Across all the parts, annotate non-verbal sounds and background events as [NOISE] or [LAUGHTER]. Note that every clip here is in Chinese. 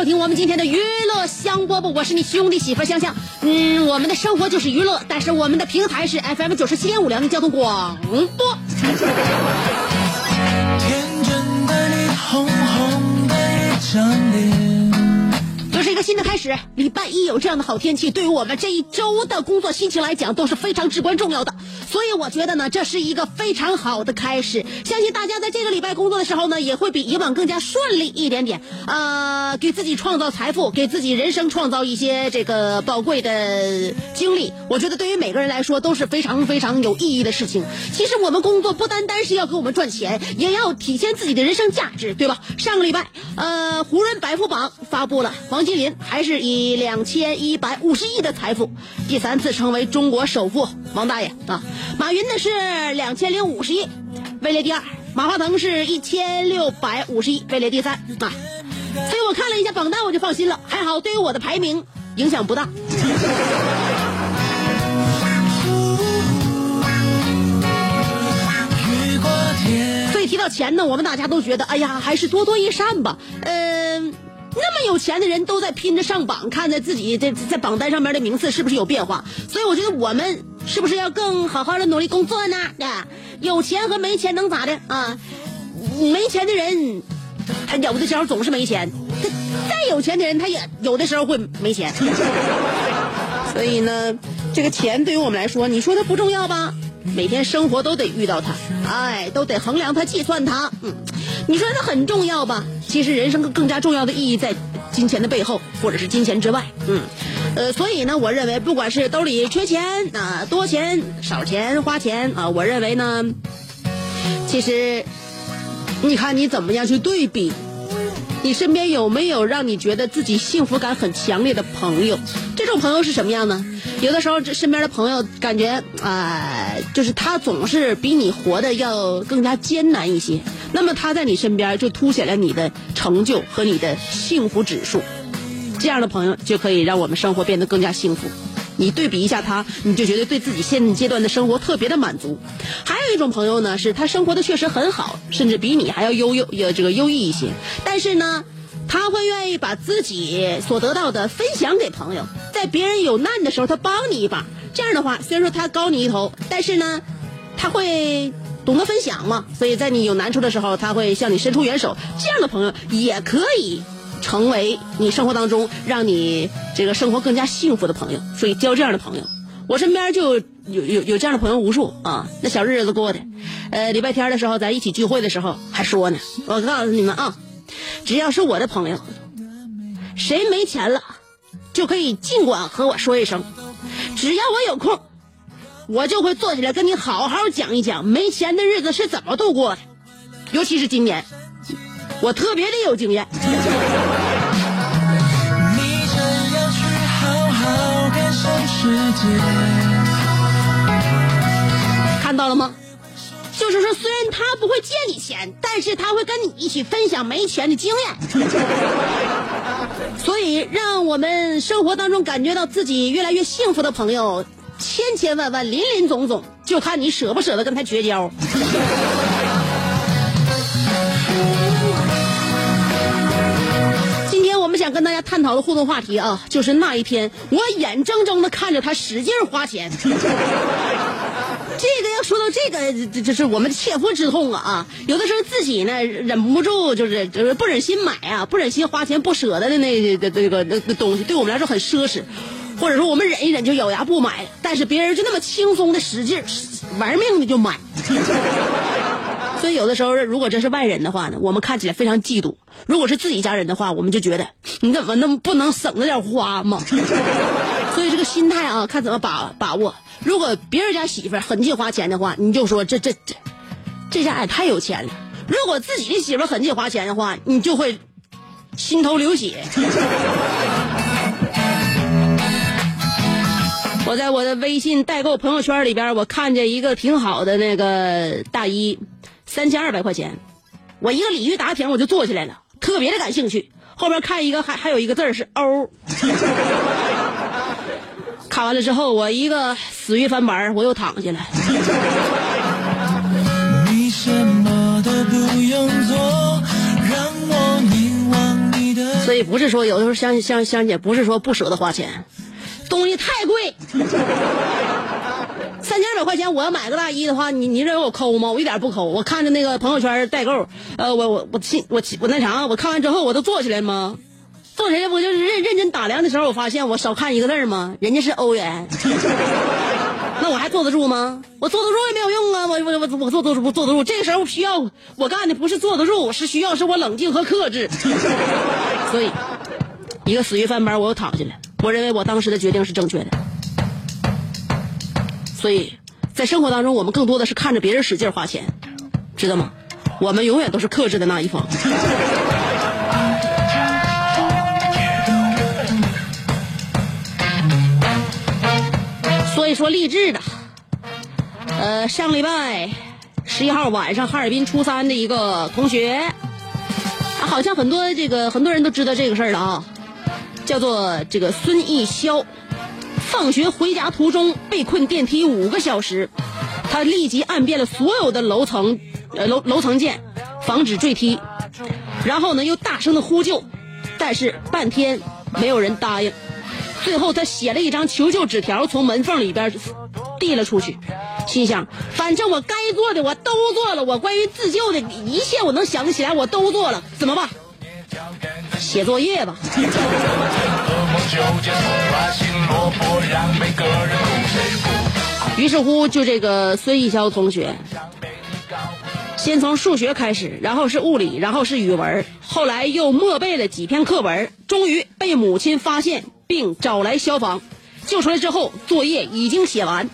收听我们今天的娱乐香饽饽，我是你兄弟媳妇香香。嗯，我们的生活就是娱乐，但是我们的平台是 FM 九十七点五辽宁交通广播。天真的你，红红的一张脸。新的开始，礼拜一有这样的好天气，对于我们这一周的工作心情来讲都是非常至关重要的。所以我觉得呢，这是一个非常好的开始。相信大家在这个礼拜工作的时候呢，也会比以往更加顺利一点点。呃，给自己创造财富，给自己人生创造一些这个宝贵的经历。我觉得对于每个人来说都是非常非常有意义的事情。其实我们工作不单单是要给我们赚钱，也要体现自己的人生价值，对吧？上个礼拜，呃，湖人百富榜发布了，王金林还是以两千一百五十亿的财富，第三次成为中国首富，王大爷啊。马云呢是两千零五十亿，位列第二；马化腾是一千六百五十亿，位列第三啊。所以我看了一下榜单，我就放心了，还好对于我的排名影响不大。[LAUGHS] 所以提到钱呢，我们大家都觉得，哎呀，还是多多益善吧。嗯、那么有钱的人都在拼着上榜，看着自己在在榜单上面的名次是不是有变化。所以我觉得我们是不是要更好好的努力工作呢？啊，有钱和没钱能咋的啊？没钱的人，他有的时候总是没钱；他再有钱的人，他也有的时候会没钱。[LAUGHS] 所以呢，这个钱对于我们来说，你说它不重要吧？每天生活都得遇到它，哎，都得衡量它、计算它。嗯，你说它很重要吧？其实人生更更加重要的意义在金钱的背后，或者是金钱之外。嗯，呃，所以呢，我认为不管是兜里缺钱啊、多钱、少钱花钱啊，我认为呢，其实你看你怎么样去对比。你身边有没有让你觉得自己幸福感很强烈的朋友？这种朋友是什么样呢？有的时候，这身边的朋友感觉啊、就是他总是比你活得要更加艰难一些。那么他在你身边就凸显了你的成就和你的幸福指数。这样的朋友就可以让我们生活变得更加幸福。你对比一下他，你就觉得对自己现阶段的生活特别的满足。还有一种朋友呢，是他生活的确实很好，甚至比你还要优优呃这个优异一些，但是呢，他会愿意把自己所得到的分享给朋友，在别人有难的时候，他帮你一把。这样的话，虽然说他高你一头，但是呢，他会懂得分享嘛，所以在你有难处的时候，他会向你伸出援手。这样的朋友也可以成为你生活当中让你这个生活更加幸福的朋友。所以交这样的朋友，我身边就有有有这样的朋友无数啊。那小日子过的，呃，礼拜天的时候咱一起聚会的时候还说呢，我告诉你们啊，只要是我的朋友，谁没钱了，就可以尽管和我说一声，只要我有空。我就会坐起来跟你好好讲一讲没钱的日子是怎么度过的，尤其是今年，我特别的有经验。看到了吗？就是说，虽然他不会借你钱，但是他会跟你一起分享没钱的经验。所以，让我们生活当中感觉到自己越来越幸福的朋友，千千万万、林林总总，就看你舍不舍得跟他绝交。想跟大家探讨的互动话题啊，就是那一天我眼睁睁的看着他使劲花钱。[LAUGHS] 这个要说到这个，这这是我们切肤之痛啊啊！有的时候自己呢忍不住，就是就是不忍心买啊，不忍心花钱，不舍得的那这这个那那东西，对我们来说很奢侈，或者说我们忍一忍就咬牙不买了，但是别人就那么轻松的使劲玩命的就买。[LAUGHS] 所以有的时候，如果这是外人的话呢，我们看起来非常嫉妒；如果是自己家人的话，我们就觉得你怎么那么不能省着点花吗？[LAUGHS] 所以这个心态啊，看怎么把把握。如果别人家媳妇狠劲花钱的话，你就说这这这这家也太有钱了；如果自己的媳妇狠劲花钱的话，你就会心头流血。[LAUGHS] 我在我的微信代购朋友圈里边，我看见一个挺好的那个大衣，三千二百块钱，我一个鲤鱼打挺我就坐起来了，特别的感兴趣。后边看一个还还有一个字儿是欧，[LAUGHS] 看完了之后，我一个死鱼翻白我又躺下了。你什么都不用做，让我凝望你的。所以不是说有的时候香香香姐不是说不舍得花钱，东西太贵，三千二百块钱我要买个大衣的话，你你认为我抠吗？我一点不抠。我看着那个朋友圈代购，呃，我我我亲我我那啥，我看完之后我都坐起来吗？坐起来我就是认认真打量的时候，我发现我少看一个字吗？人家是欧元，[LAUGHS] 那我还坐得住吗？我坐得住也没有用啊！我我我我坐得住不坐得住，这个时候需要我干的不是坐得住，是需要是我冷静和克制。[LAUGHS] 所以，一个死鱼翻班，我又躺下来。我认为我当时的决定是正确的。所以在生活当中，我们更多的是看着别人使劲花钱，知道吗？我们永远都是克制的那一方。[LAUGHS] 所以说励志的，呃，上礼拜十一号晚上，哈尔滨初三的一个同学，好像很多这个很多人都知道这个事儿了啊，叫做这个孙艺潇，放学回家途中被困电梯五个小时，他立即按遍了所有的楼层，楼楼层键，防止坠梯，然后呢又大声的呼救，但是半天没有人答应。最后，他写了一张求救纸条，从门缝里边递了出去，心想：反正我该做的我都做了，我关于自救的一切我能想得起来我都做了，怎么办？写作业吧。于是乎，就这个孙艺潇同学，先从数学开始，然后是物理，然后是语文，后来又默背了几篇课文，终于被母亲发现。并找来消防，救出来之后，作业已经写完。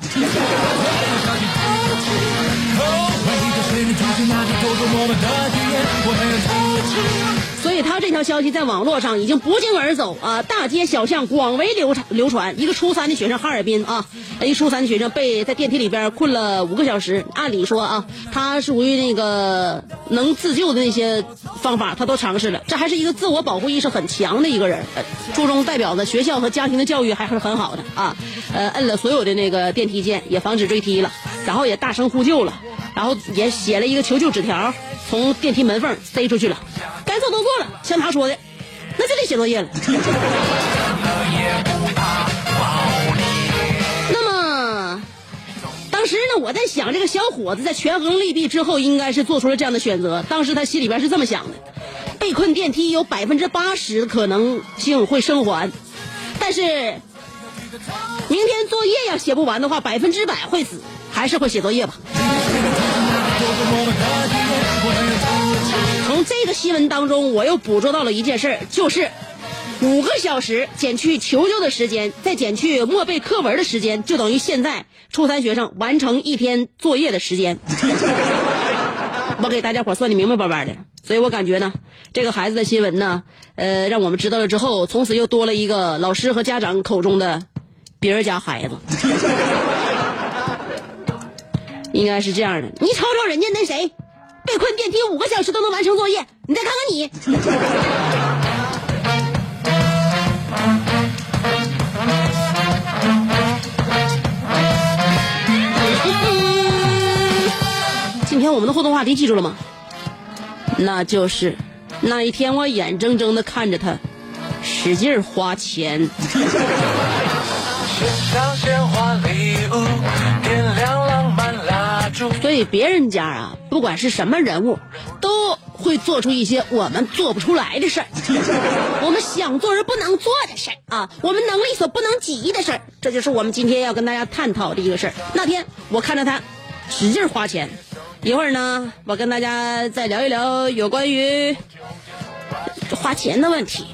[LAUGHS] 所以他这条消息在网络上已经不胫而走啊，大街小巷广为流传流传。一个初三的学生哈尔滨啊，一初三的学生被在电梯里边困了五个小时。按理说啊，他属于那个能自救的那些方法，他都尝试了。这还是一个自我保护意识很强的一个人。初中代表的学校和家庭的教育还是很好的啊。呃，摁了所有的那个电梯键，也防止坠梯了，然后也大声呼救了，然后也写了一个求救纸条，从电梯门缝塞出去了。该做都做了，像他说的，那就得写作业了。那么，当时呢，我在想，这个小伙子在权衡利弊之后，应该是做出了这样的选择。当时他心里边是这么想的：被困电梯有百分之八十的可能性会生还，但是明天作业要写不完的话，百分之百会死，还是会写作业吧。从这个新闻当中，我又捕捉到了一件事儿，就是五个小时减去求救的时间，再减去默背课文的时间，就等于现在初三学生完成一天作业的时间。[LAUGHS] 我给大家伙算的明明白白的，所以我感觉呢，这个孩子的新闻呢，呃，让我们知道了之后，从此又多了一个老师和家长口中的别人家孩子。应该是这样的，你瞅瞅人家那谁。被困电梯五个小时都能完成作业，你再看看你。今天我们的互动话题记住了吗？那就是那一天我眼睁睁的看着他使劲花钱。所以别人家啊，不管是什么人物，都会做出一些我们做不出来的事儿，[LAUGHS] 我们想做而不能做的事儿啊，我们能力所不能及的事儿。这就是我们今天要跟大家探讨的一个事儿。那天我看着他使劲花钱，一会儿呢，我跟大家再聊一聊有关于花钱的问题。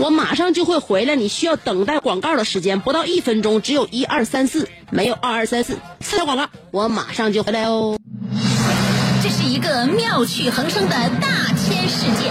我马上就会回来，你需要等待广告的时间不到一分钟，只有一二三四，没有二二三四，四条广告，我马上就回来哦。这是一个妙趣横生的大千世界，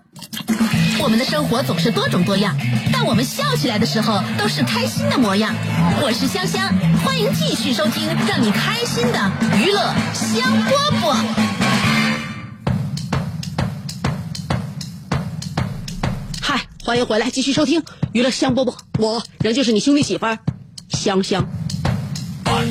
我们的生活总是多种多样，但我们笑起来的时候都是开心的模样。我是香香，欢迎继续收听让你开心的娱乐香饽饽。嗨，欢迎回来，继续收听娱乐香饽饽，我仍旧是你兄弟媳妇儿香香。哎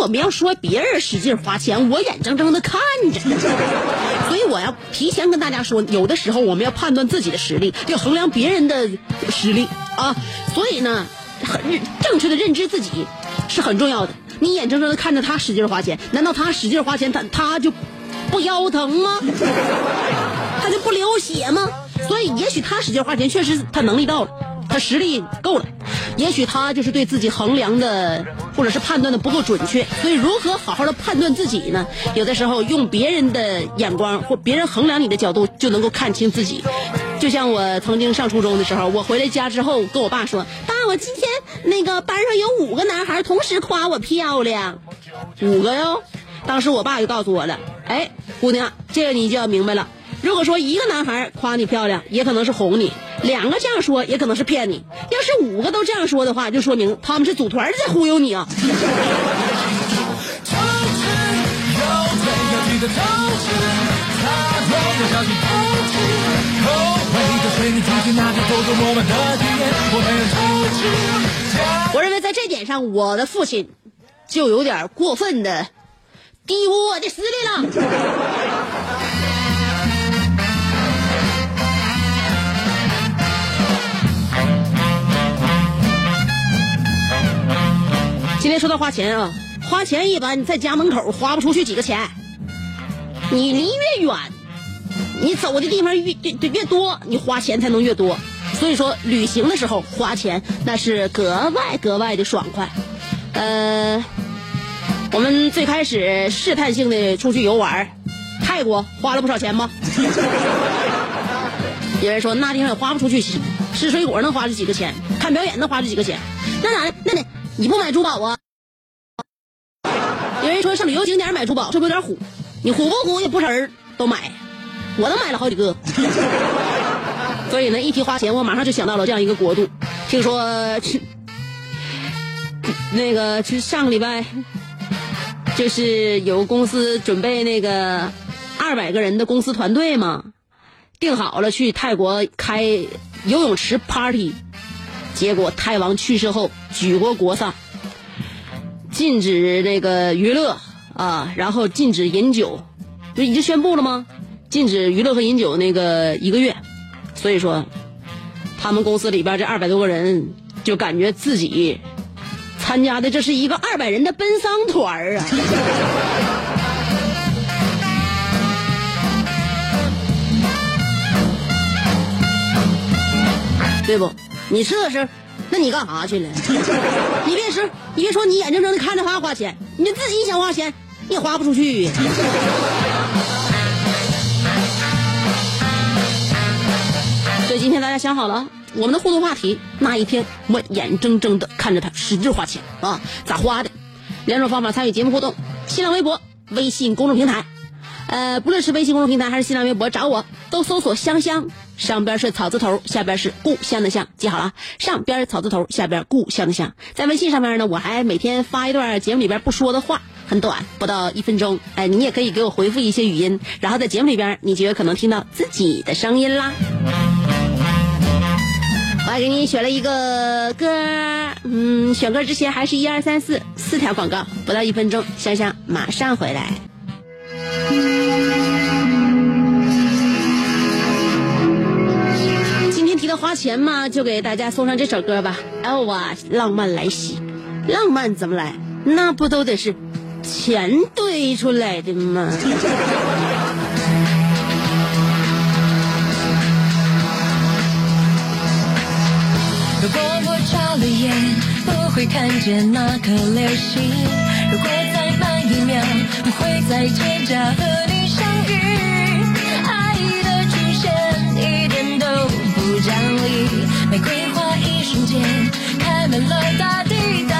我们要说别人使劲花钱，我眼睁睁的看着，所以我要提前跟大家说，有的时候我们要判断自己的实力，要衡量别人的实力啊。所以呢，很正确的认知自己是很重要的。你眼睁睁的看着他使劲花钱，难道他使劲花钱，他他就不腰疼吗？他就不流血吗？所以，也许他使劲花钱，确实他能力到了，他实力够了。也许他就是对自己衡量的或者是判断的不够准确。所以，如何好好的判断自己呢？有的时候用别人的眼光或别人衡量你的角度，就能够看清自己。就像我曾经上初中的时候，我回来家之后跟我爸说：“爸，我今天那个班上有五个男孩同时夸我漂亮，五个哟。”当时我爸就告诉我了：“哎，姑娘，这个你就要明白了。如果说一个男孩夸你漂亮，也可能是哄你；两个这样说，也可能是骗你。要是五个都这样说的话，就说明他们是组团在忽悠你啊。”我认为在这点上，我的父亲就有点过分的低估我的实力了。今天说到花钱啊，花钱一般在家门口花不出去几个钱，你离越远，你走的地方越越越多，你花钱才能越多。所以说，旅行的时候花钱那是格外格外的爽快。呃，我们最开始试探性的出去游玩，泰国花了不少钱吧？[LAUGHS] 有人说那地方也花不出去，吃水果能花出几个钱，看表演能花出几个钱，那咋的？那得你不买珠宝啊？有人说上旅游景点买珠宝是不是有点虎？你虎不虎也不少人都买，我都买了好几个。所以呢，一提花钱，我马上就想到了这样一个国度。听说，那个是上个礼拜，就是有公司准备那个二百个人的公司团队嘛，定好了去泰国开游泳池 party，结果泰王去世后举国国丧，禁止那个娱乐啊，然后禁止饮酒，就已经宣布了吗？禁止娱乐和饮酒那个一个月。所以说，他们公司里边这二百多个人就感觉自己参加的这是一个二百人的奔丧团啊！[LAUGHS] 对不？你这是，那你干啥去了？[LAUGHS] 你别说，你别说，你眼睁睁的看着他花钱，你自己想花钱，你也花不出去。所以今天大家想好了，我们的互动话题那一天，我眼睁睁的看着他使劲花钱啊，咋花的？两种方法参与节目互动：新浪微博、微信公众平台。呃，不论是微信公众平台还是新浪微博，找我都搜索“香香”，上边是草字头，下边是故乡的乡，记好了，上边草字头，下边故乡的乡。在微信上面呢，我还每天发一段节目里边不说的话，很短，不到一分钟。哎，你也可以给我回复一些语音，然后在节目里边，你就有可能听到自己的声音啦。我还给你选了一个歌，嗯，选歌之前还是一二三四四条广告，不到一分钟，香香马上回来。要花钱嘛，就给大家送上这首歌吧。L 啊，浪漫来袭，浪漫怎么来？那不都得是钱堆出来的吗？如果我眨了眼，不会看见那颗流星。如果再慢一秒，我会在街角玫瑰花一瞬间开满了大地。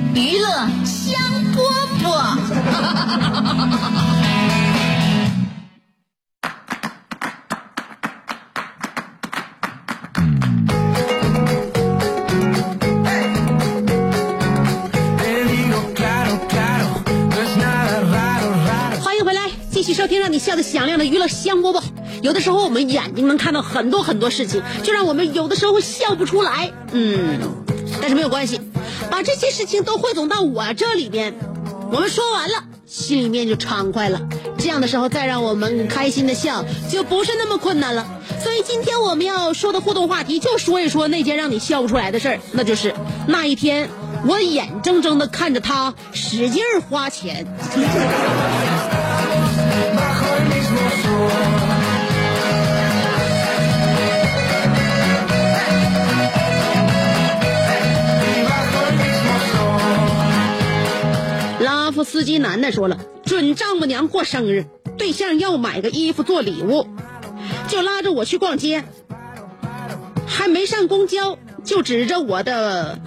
娱乐香饽饽。欢迎回来，继续收听让你笑得响亮的娱乐香饽饽。有的时候我们眼睛能看到很多很多事情，就让我们有的时候笑不出来。嗯，但是没有关系，把这些事情都汇总到我这里边，我们说完了，心里面就畅快了。这样的时候再让我们开心的笑，就不是那么困难了。所以今天我们要说的互动话题，就说一说那件让你笑不出来的事儿，那就是那一天我眼睁睁的看着他使劲花钱。拉夫斯基男的说了，准丈母娘过生日，对象要买个衣服做礼物，就拉着我去逛街，还没上公交就指着我的，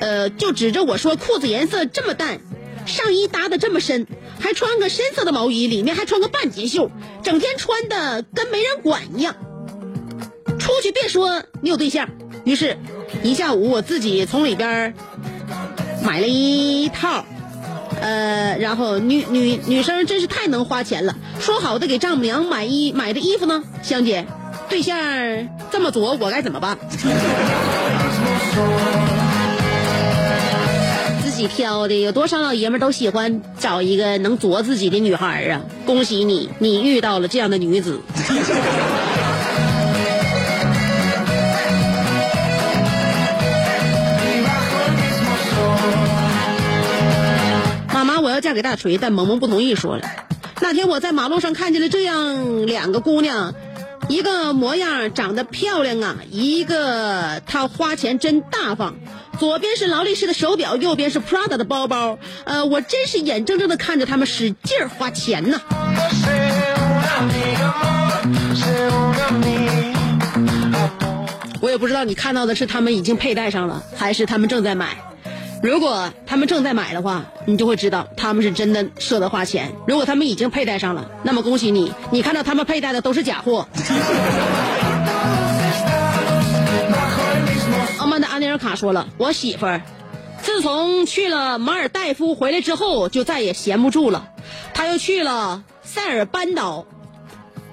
呃，就指着我说裤子颜色这么淡，上衣搭的这么深，还穿个深色的毛衣，里面还穿个半截袖，整天穿的跟没人管一样。出去别说你有对象，于是，一下午我自己从里边买了一套。然后女女女生真是太能花钱了，说好的给丈母娘买衣买的衣服呢，香姐，对象这么作，我该怎么办？[LAUGHS] 自己挑的，有多少老爷们都喜欢找一个能作自己的女孩啊！恭喜你，你遇到了这样的女子。要嫁给大锤，但萌萌不同意，说了。那天我在马路上看见了这样两个姑娘，一个模样长得漂亮啊，一个她花钱真大方。左边是劳力士的手表，右边是 Prada 的包包。呃，我真是眼睁睁的看着他们使劲花钱呐。我也不知道你看到的是他们已经佩戴上了，还是他们正在买。如果他们正在买的话，你就会知道他们是真的舍得花钱；如果他们已经佩戴上了，那么恭喜你，你看到他们佩戴的都是假货。阿曼达阿尼尔卡说了，我媳妇儿自从去了马尔代夫回来之后，就再也闲不住了。她又去了塞尔班岛、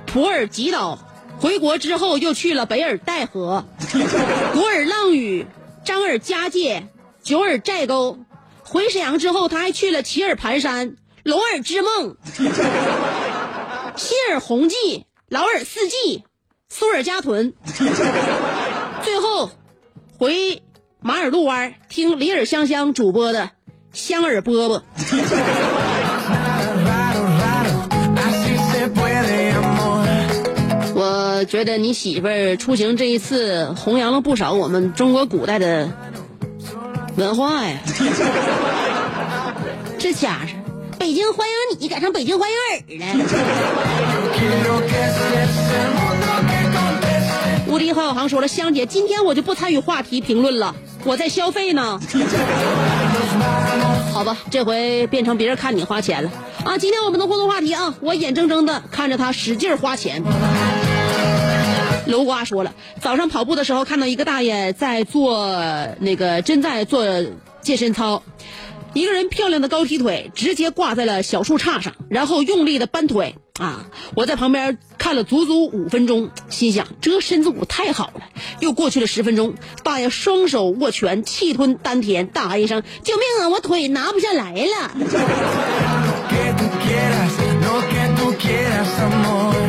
普尔吉岛，回国之后又去了北尔代河、[LAUGHS] 古尔浪屿、张尔加界。九尔寨沟，回沈阳之后，他还去了齐尔盘山、龙尔之梦、新尔红记、劳尔四季、苏尔加屯，最后回马尔路湾听李尔香香主播的香尔饽饽。我觉得你媳妇儿出行这一次，弘扬了不少我们中国古代的。文化呀，[LAUGHS] 这家伙，北京欢迎你，改成北京欢迎尔了。无敌郝小航说了，香姐，今天我就不参与话题评论了，我在消费呢。[LAUGHS] 好吧，这回变成别人看你花钱了啊！今天我们的互动话题啊，我眼睁睁的看着他使劲花钱。楼瓜说了，早上跑步的时候看到一个大爷在做那个真在做健身操，一个人漂亮的高踢腿直接挂在了小树杈上，然后用力的搬腿啊！我在旁边看了足足五分钟，心想这身子骨太好了。又过去了十分钟，大爷双手握拳，气吞丹田，大喊一声：“救命啊！我腿拿不下来了。[LAUGHS] ”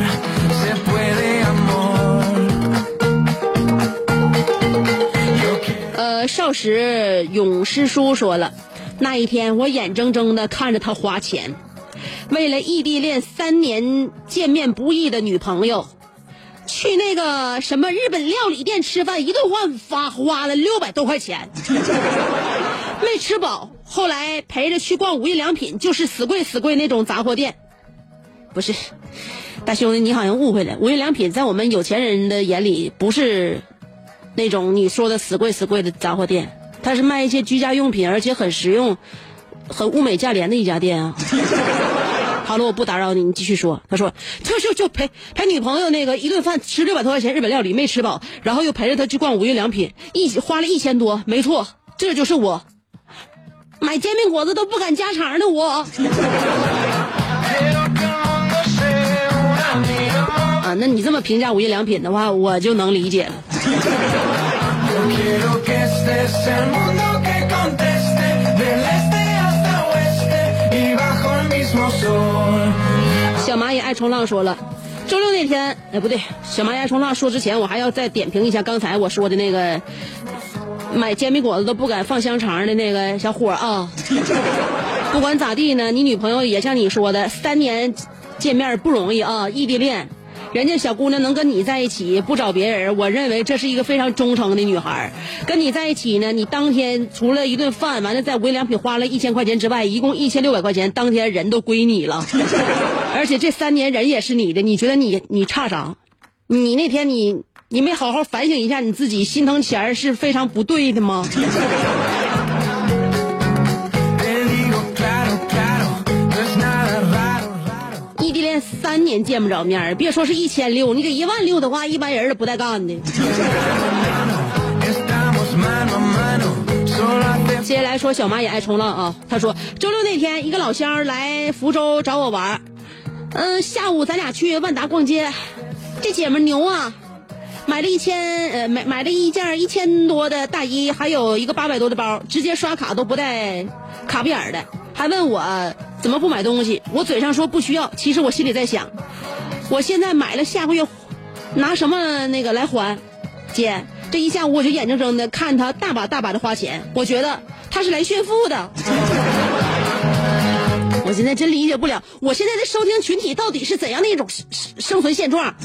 少时勇师叔说了，那一天，我眼睁睁的看着他花钱，为了异地恋三年见面不易的女朋友，去那个什么日本料理店吃饭，一顿饭花花了六百多块钱，[LAUGHS] 没吃饱。后来陪着去逛无印良品，就是死贵死贵那种杂货店。不是，大兄弟，你好像误会了。无印良品在我们有钱人的眼里，不是那种你说的死贵死贵的杂货店，它是卖一些居家用品，而且很实用、很物美价廉的一家店啊。[LAUGHS] 好了，我不打扰你，你继续说。他说，就就就陪陪女朋友那个一顿饭吃六百多块钱日本料理没吃饱，然后又陪着他去逛无印良品，一花了一千多。没错，这就是我买煎饼果子都不敢加肠的我。啊，那你这么评价无印良品的话，我就能理解了。小蚂蚁爱冲浪说了，周六那天，哎不对，小蚂蚁爱冲浪说之前，我还要再点评一下刚才我说的那个买煎饼果子都不敢放香肠的那个小伙啊。[LAUGHS] 不管咋地呢，你女朋友也像你说的，三年见面不容易啊，异地恋，人家小姑娘能跟你在一起不找别人，我认为这是一个非常忠诚的女孩。跟你在一起呢，你当天除了一顿饭，完了在无印良品花了一千块钱之外，一共一千六百块钱，当天人都归你了。[LAUGHS] 而且这三年人也是你的，你觉得你你差啥？你那天你你没好好反省一下你自己，心疼钱是非常不对的吗？三年见不着面别说是一千六，你给一万六的话，一般人都不带干的。[LAUGHS] 接下来说小蚂蚁爱冲浪啊，他说周六那天一个老乡来福州找我玩，嗯，下午咱俩去万达逛街，这姐们牛啊，买了一千呃买买了一件一千多的大衣，还有一个八百多的包，直接刷卡都不带卡不眼的，还问我怎么不买东西，我嘴上说不需要，其实我心里在想，我现在买了下个月拿什么那个来还，姐。这一下午我就眼睁睁的看他大把大把的花钱，我觉得他是来炫富的。[LAUGHS] 我现在真理解不了，我现在的收听群体到底是怎样的一种生存现状？[LAUGHS]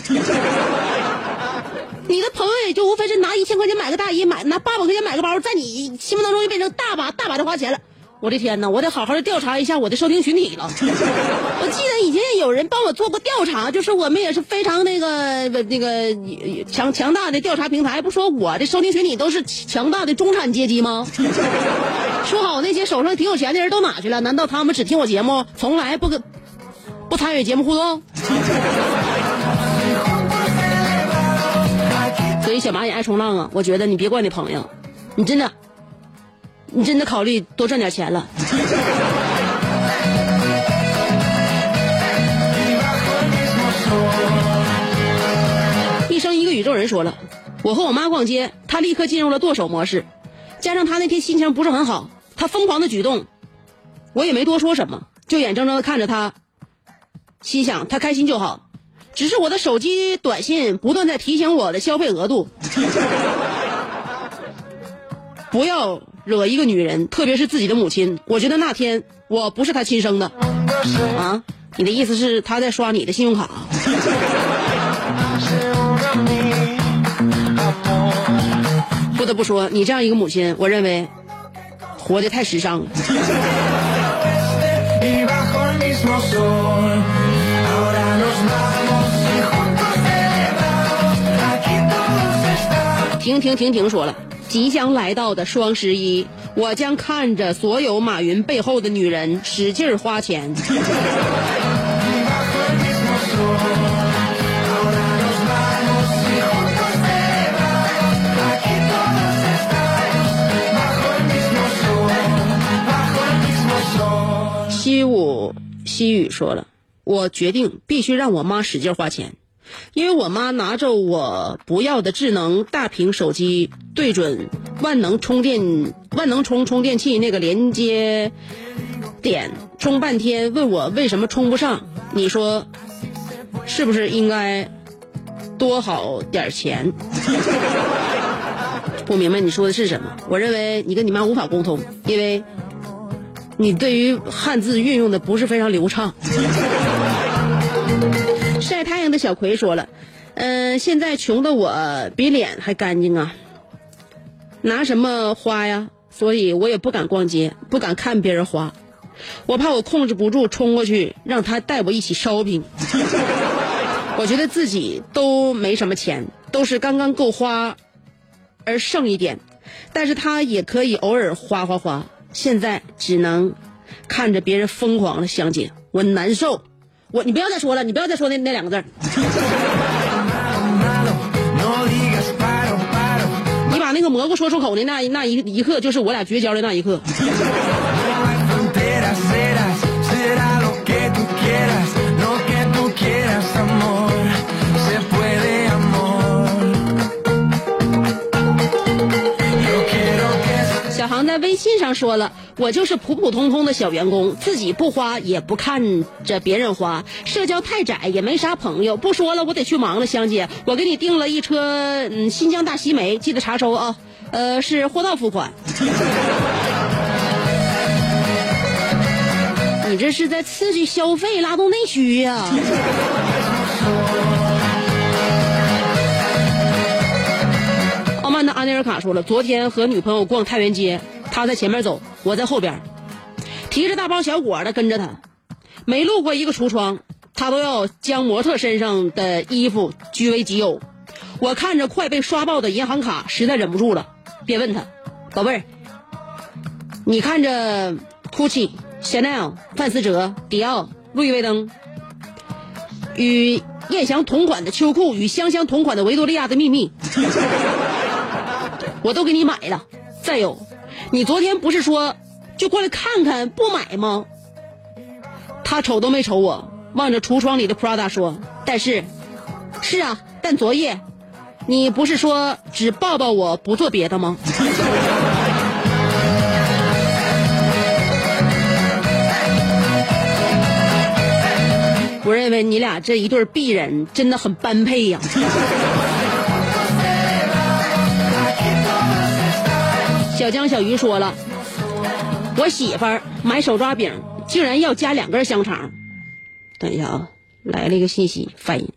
你的朋友也就无非是拿一千块钱买个大衣，买拿八百块钱买个包，在你心目当中就变成大把大把的花钱了。我的天哪！我得好好的调查一下我的收听群体了。[LAUGHS] 我记得以前有人帮我做过调查，就是我们也是非常那个那个强强大的调查平台，不说我的收听群体都是强大的中产阶级吗？[LAUGHS] 说好那些手上挺有钱的人都哪去了？难道他们只听我节目，从来不跟不参与节目互动？[LAUGHS] 所以小蚂蚁爱冲浪啊！我觉得你别怪你朋友，你真的。你真的考虑多赚点钱了？[LAUGHS] 一生一个宇宙人说了，我和我妈逛街，她立刻进入了剁手模式，加上她那天心情不是很好，她疯狂的举动，我也没多说什么，就眼睁睁的看着她，心想她开心就好，只是我的手机短信不断在提醒我的消费额度，[LAUGHS] 不要。惹一个女人，特别是自己的母亲，我觉得那天我不是她亲生的，啊！你的意思是她在刷你的信用卡？[LAUGHS] 不得不说，你这样一个母亲，我认为活得太时尚了。停停停停，说了。即将来到的双十一，我将看着所有马云背后的女人使劲花钱。西武西语说了，我决定必须让我妈使劲花钱。因为我妈拿着我不要的智能大屏手机，对准万能充电万能充充电器那个连接点充半天，问我为什么充不上？你说是不是应该多好点钱？[LAUGHS] 不明白你说的是什么？我认为你跟你妈无法沟通，因为你对于汉字运用的不是非常流畅。晒太阳的小葵说了，嗯、现在穷的我比脸还干净啊，拿什么花呀？所以我也不敢逛街，不敢看别人花，我怕我控制不住冲过去让他带我一起 shopping。[LAUGHS] 我觉得自己都没什么钱，都是刚刚够花，而剩一点，但是他也可以偶尔花花花。现在只能看着别人疯狂的相姐，我难受。我你不要再说了，你不要再说那那两个字。[LAUGHS] 你把那个蘑菇说出口的那一那一一刻，就是我俩绝交的那一刻。[LAUGHS] 微信上说了，我就是普普通通的小员工，自己不花也不看着别人花，社交太窄，也没啥朋友。不说了，我得去忙了，香姐，我给你订了一车嗯新疆大西梅，记得查收啊，呃是货到付款。你这是在刺激消费，拉动内需呀、傲慢的阿内尔卡说了，昨天和女朋友逛太原街，他在前面走，我在后边，提着大包小裹的跟着他，每路过一个橱窗，他都要将模特身上的衣服据为己有。我看着快被刷爆的银行卡，实在忍不住了，便问他，宝贝儿，你看着 GUCCI、Chanel、范思哲、迪奥、路易威登，与燕翔同款的秋裤，与香香同款的维多利亚的秘密。我都给你买了。再有，你昨天不是说就过来看看不买吗？他瞅都没瞅我，望着橱窗里的 Prada 说：“但是，是啊，但昨夜你不是说只抱抱我不做别的吗？” [LAUGHS] 我认为你俩这一对璧人真的很般配呀。小江小鱼说了，我媳妇儿买手抓饼竟然要加两根香肠。等一下啊，来了一个信息翻译，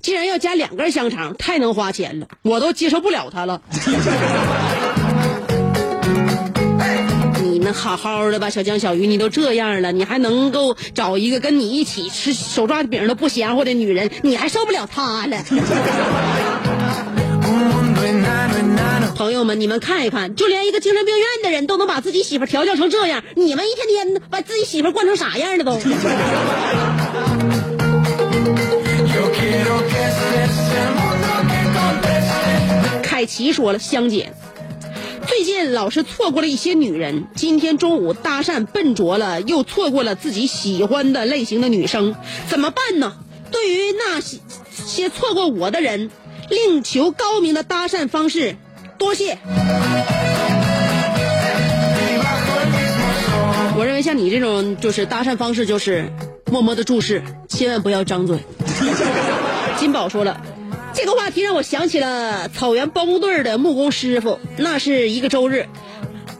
竟然要加两根香肠，太能花钱了，我都接受不了他了。[LAUGHS] 你们好好的吧，小江小鱼，你都这样了，你还能够找一个跟你一起吃手抓饼都不嫌乎的女人，你还受不了她了。朋友们，你们看一看，就连一个精神病院的人都能把自己媳妇调教成这样，你们一天天的把自己媳妇惯成啥样了都？凯奇说了，香姐，最近老是错过了一些女人，今天中午搭讪笨拙了，又错过了自己喜欢的类型的女生，怎么办呢？对于那些些错过我的人，另求高明的搭讪方式，多谢。我认为像你这种就是搭讪方式，就是默默的注视，千万不要张嘴。[LAUGHS] 金宝说了，这个话题让我想起了草原包工队的木工师傅。那是一个周日，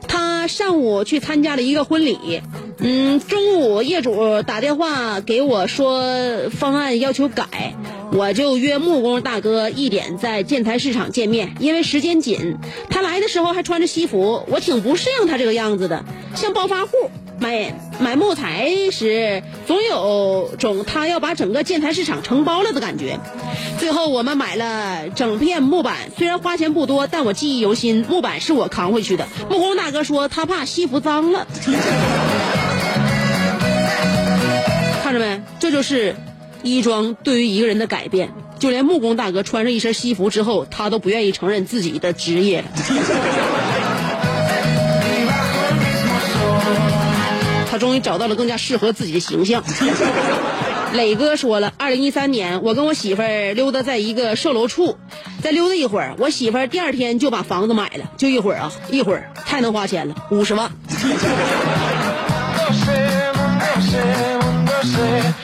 他上午去参加了一个婚礼，嗯，中午业主打电话给我说方案要求改，我就约木工大哥一点在建材市场见面。因为时间紧，他来的时候还穿着西服，我挺不适应他这个样子的，像暴发户。买买木材时，总有种他要把整个建材市场承包了的感觉。最后我们买了整片木板，虽然花钱不多，但我记忆犹新。木板是我扛回去的。木工大哥说他怕西服脏了。[LAUGHS] 看着没？这就是衣装对于一个人的改变。就连木工大哥穿上一身西服之后，他都不愿意承认自己的职业。[LAUGHS] 他终于找到了更加适合自己的形象。[LAUGHS] 磊哥说了，二零一三年，我跟我媳妇儿溜达在一个售楼处，再溜达一会儿，我媳妇儿第二天就把房子买了，就一会儿啊，一会儿太能花钱了，五十万。[LAUGHS]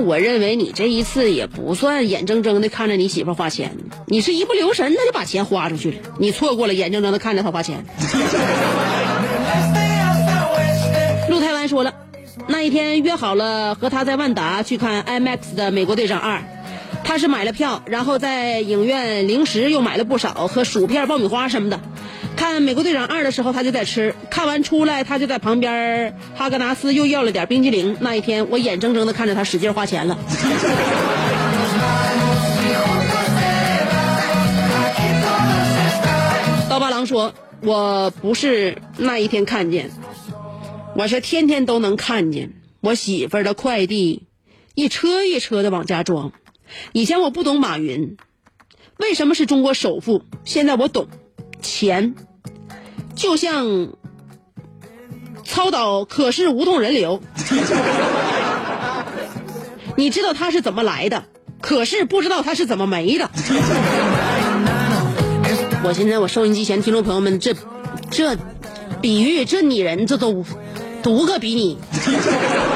我认为你这一次也不算眼睁睁的看着你媳妇花钱，你是一不留神他就把钱花出去了，你错过了眼睁睁的看着她花钱。陆台湾说了，那一天约好了和他在万达去看 IMAX 的《美国队长二》，他是买了票，然后在影院零食又买了不少，和薯片、爆米花什么的。看《美国队长二》的时候，他就在吃，看完出来，他就在旁边哈根达斯又要了点冰激凌。那一天，我眼睁睁的看着他使劲花钱了。[LAUGHS] 刀疤狼说：“我不是那一天看见，我是天天都能看见我媳妇儿的快递，一车一车的往家装。以前我不懂马云为什么是中国首富，现在我懂，钱就像操岛，可是无动人流。[LAUGHS] 你知道它是怎么来的，可是不知道它是怎么没的。”我现在我收音机前听众朋友们，这这比喻这拟人，这都独个比拟，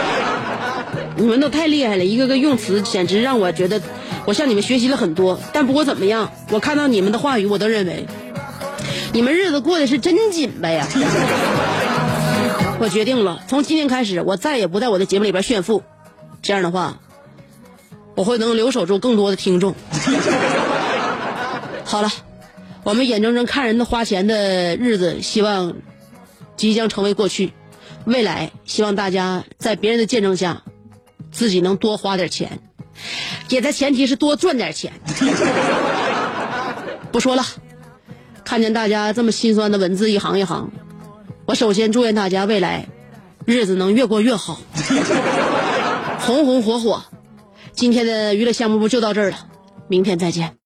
[LAUGHS] 你们都太厉害了，一个个用词简直让我觉得我向你们学习了很多。但不管怎么样，我看到你们的话语，我都认为你们日子过得是真紧巴呀。[LAUGHS] 我决定了，从今天开始，我再也不在我的节目里边炫富，这样的话，我会能留守住更多的听众。[LAUGHS] 好了。我们眼睁睁看人的花钱的日子，希望即将成为过去。未来，希望大家在别人的见证下，自己能多花点钱，也在前提是多赚点钱。[LAUGHS] 不说了，看见大家这么心酸的文字一行一行，我首先祝愿大家未来日子能越过越好，[LAUGHS] 红红火火。今天的娱乐项目部就到这儿了，明天再见。